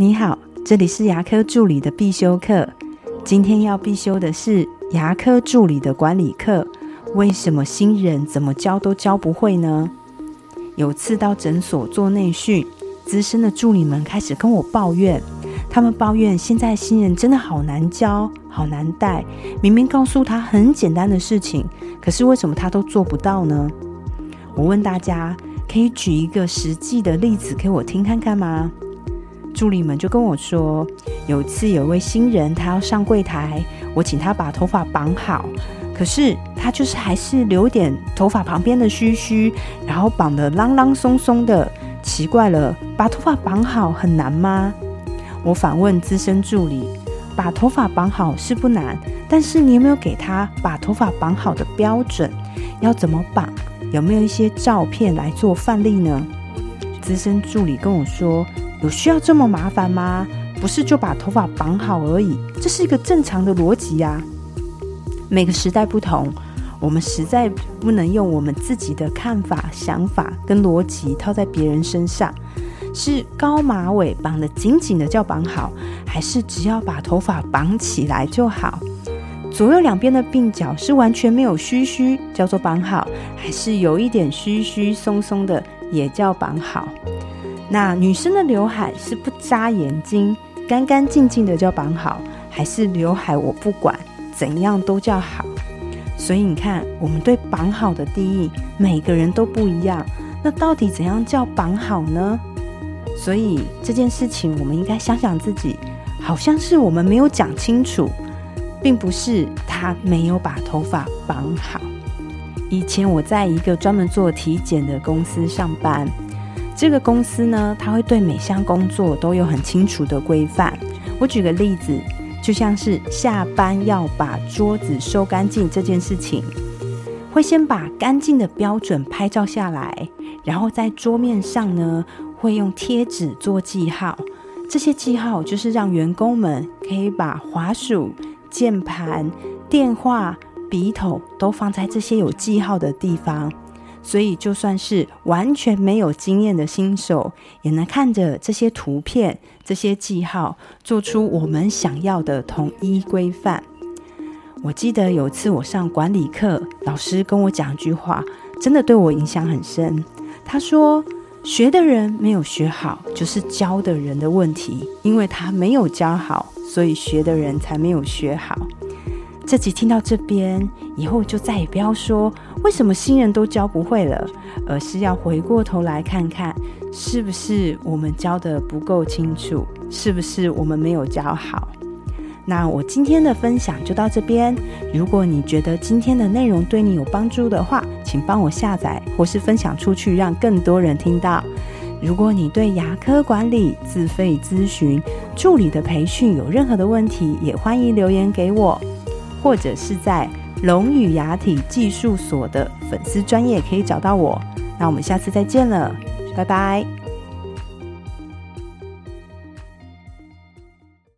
你好，这里是牙科助理的必修课。今天要必修的是牙科助理的管理课。为什么新人怎么教都教不会呢？有次到诊所做内训，资深的助理们开始跟我抱怨，他们抱怨现在新人真的好难教，好难带。明明告诉他很简单的事情，可是为什么他都做不到呢？我问大家，可以举一个实际的例子给我听看看吗？助理们就跟我说，有一次有一位新人，他要上柜台，我请他把头发绑好，可是他就是还是留点头发旁边的须须，然后绑得啷啷松松的。奇怪了，把头发绑好很难吗？我反问资深助理，把头发绑好是不难，但是你有没有给他把头发绑好的标准？要怎么绑？有没有一些照片来做范例呢？资深助理跟我说。有需要这么麻烦吗？不是就把头发绑好而已，这是一个正常的逻辑呀。每个时代不同，我们实在不能用我们自己的看法、想法跟逻辑套在别人身上。是高马尾绑得紧紧的叫绑好，还是只要把头发绑起来就好？左右两边的鬓角是完全没有须须叫做绑好，还是有一点须须松松的也叫绑好？那女生的刘海是不扎眼睛，干干净净的叫绑好，还是刘海我不管，怎样都叫好？所以你看，我们对绑好的定义，每个人都不一样。那到底怎样叫绑好呢？所以这件事情，我们应该想想自己，好像是我们没有讲清楚，并不是他没有把头发绑好。以前我在一个专门做体检的公司上班。这个公司呢，它会对每项工作都有很清楚的规范。我举个例子，就像是下班要把桌子收干净这件事情，会先把干净的标准拍照下来，然后在桌面上呢，会用贴纸做记号。这些记号就是让员工们可以把滑鼠、键盘、电话、笔筒都放在这些有记号的地方。所以，就算是完全没有经验的新手，也能看着这些图片、这些记号，做出我们想要的统一规范。我记得有次我上管理课，老师跟我讲一句话，真的对我影响很深。他说：“学的人没有学好，就是教的人的问题，因为他没有教好，所以学的人才没有学好。”这集听到这边以后，就再也不要说为什么新人都教不会了，而是要回过头来看看，是不是我们教的不够清楚，是不是我们没有教好。那我今天的分享就到这边。如果你觉得今天的内容对你有帮助的话，请帮我下载或是分享出去，让更多人听到。如果你对牙科管理、自费咨询、助理的培训有任何的问题，也欢迎留言给我。或者是在龙语牙体技术所的粉丝专业可以找到我。那我们下次再见了，拜拜。